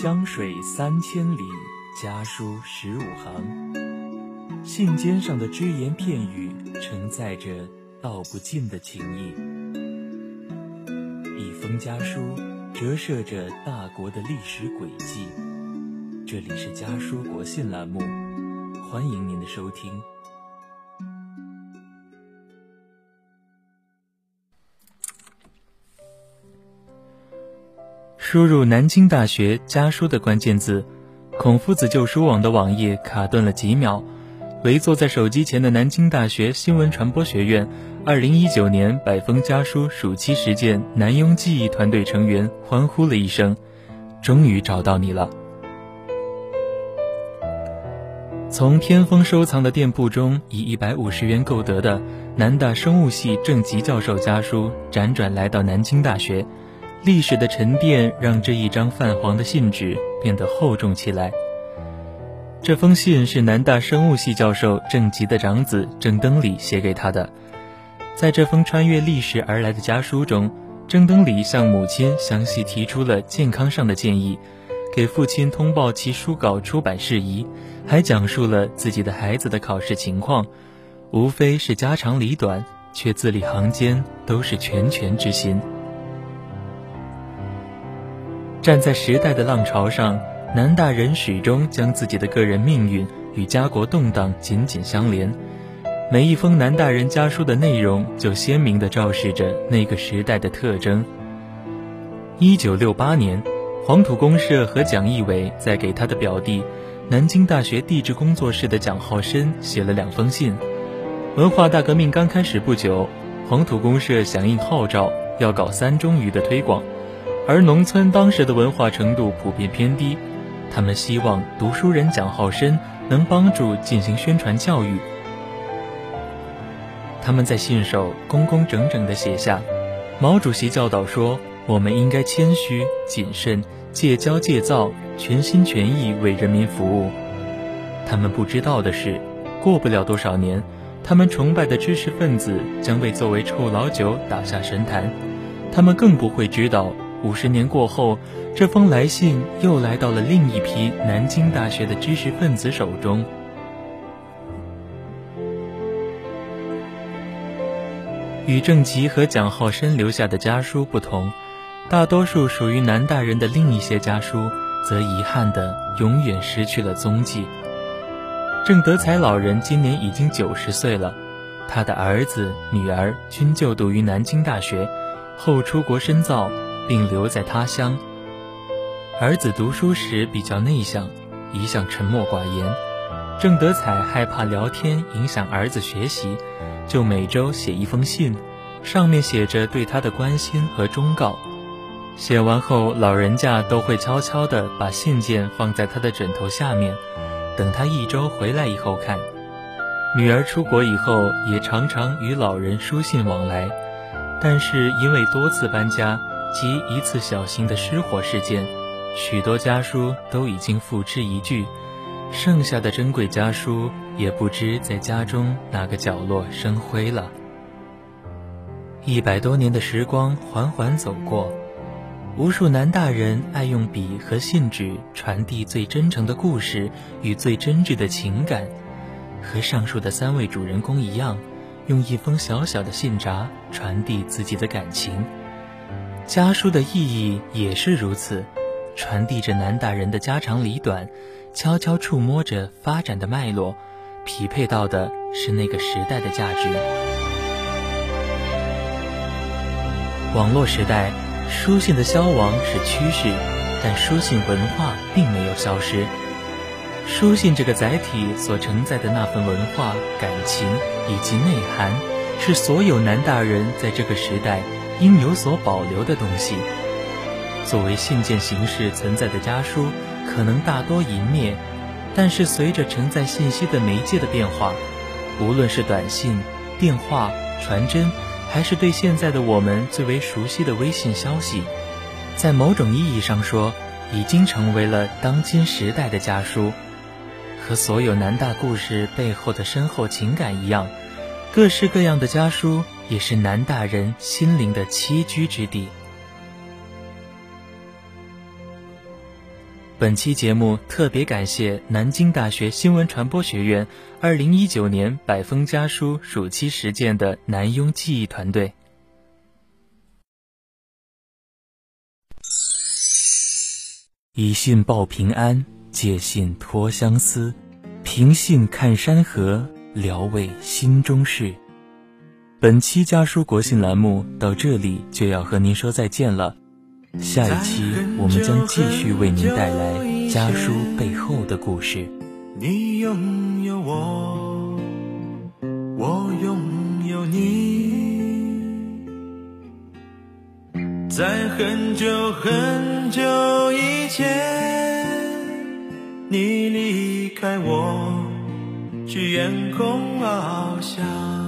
江水三千里，家书十五行。信笺上的只言片语，承载着道不尽的情谊。一封家书，折射着大国的历史轨迹。这里是家书国信栏目，欢迎您的收听。输入南京大学家书的关键字，孔夫子旧书网的网页卡顿了几秒。围坐在手机前的南京大学新闻传播学院2019年百封家书暑期实践南庸记忆团队成员欢呼了一声：“终于找到你了！”从天风收藏的店铺中以一百五十元购得的南大生物系郑吉教授家书，辗转来到南京大学。历史的沉淀让这一张泛黄的信纸变得厚重起来。这封信是南大生物系教授郑吉的长子郑登礼写给他的。在这封穿越历史而来的家书中，郑登礼向母亲详细提出了健康上的建议，给父亲通报其书稿出版事宜，还讲述了自己的孩子的考试情况，无非是家长里短，却字里行间都是拳拳之心。站在时代的浪潮上，南大人始终将自己的个人命运与家国动荡紧紧相连。每一封南大人家书的内容，就鲜明地昭示着那个时代的特征。一九六八年，黄土公社和蒋义伟在给他的表弟，南京大学地质工作室的蒋浩深写了两封信。文化大革命刚开始不久，黄土公社响应号召，要搞三中鱼的推广。而农村当时的文化程度普遍偏低，他们希望读书人蒋浩深能帮助进行宣传教育。他们在信首工工整整地写下：“毛主席教导说，我们应该谦虚谨慎，戒骄戒躁，全心全意为人民服务。”他们不知道的是，过不了多少年，他们崇拜的知识分子将被作为臭老九打下神坛。他们更不会知道。五十年过后，这封来信又来到了另一批南京大学的知识分子手中。与郑吉和蒋浩深留下的家书不同，大多数属于南大人的另一些家书，则遗憾的永远失去了踪迹。郑德才老人今年已经九十岁了，他的儿子、女儿均就读于南京大学，后出国深造。并留在他乡。儿子读书时比较内向，一向沉默寡言。郑德彩害怕聊天影响儿子学习，就每周写一封信，上面写着对他的关心和忠告。写完后，老人家都会悄悄地把信件放在他的枕头下面，等他一周回来以后看。女儿出国以后，也常常与老人书信往来，但是因为多次搬家。及一次小型的失火事件，许多家书都已经付之一炬，剩下的珍贵家书也不知在家中哪个角落生灰了。一百多年的时光缓缓走过，无数南大人爱用笔和信纸传递最真诚的故事与最真挚的情感，和上述的三位主人公一样，用一封小小的信札传递自己的感情。家书的意义也是如此，传递着南大人的家长里短，悄悄触摸着发展的脉络，匹配到的是那个时代的价值。网络时代，书信的消亡是趋势，但书信文化并没有消失。书信这个载体所承载的那份文化、感情以及内涵，是所有南大人在这个时代。应有所保留的东西，作为信件形式存在的家书，可能大多隐灭。但是随着承载信息的媒介的变化，无论是短信、电话、传真，还是对现在的我们最为熟悉的微信消息，在某种意义上说，已经成为了当今时代的家书。和所有南大故事背后的深厚情感一样，各式各样的家书。也是南大人心灵的栖居之地。本期节目特别感谢南京大学新闻传播学院二零一九年百封家书暑期实践的南庸记忆团队。以信报平安，借信托相思，凭信看山河，聊慰心中事。本期家书国信栏目到这里就要和您说再见了。下一期我们将继续为您带来家书背后的故事。你拥有我，我拥有你，在很久很久以前，你离开我，去远空翱翔。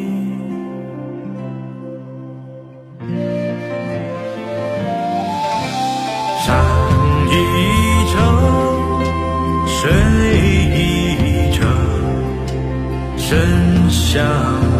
唱一程，睡一程，身香。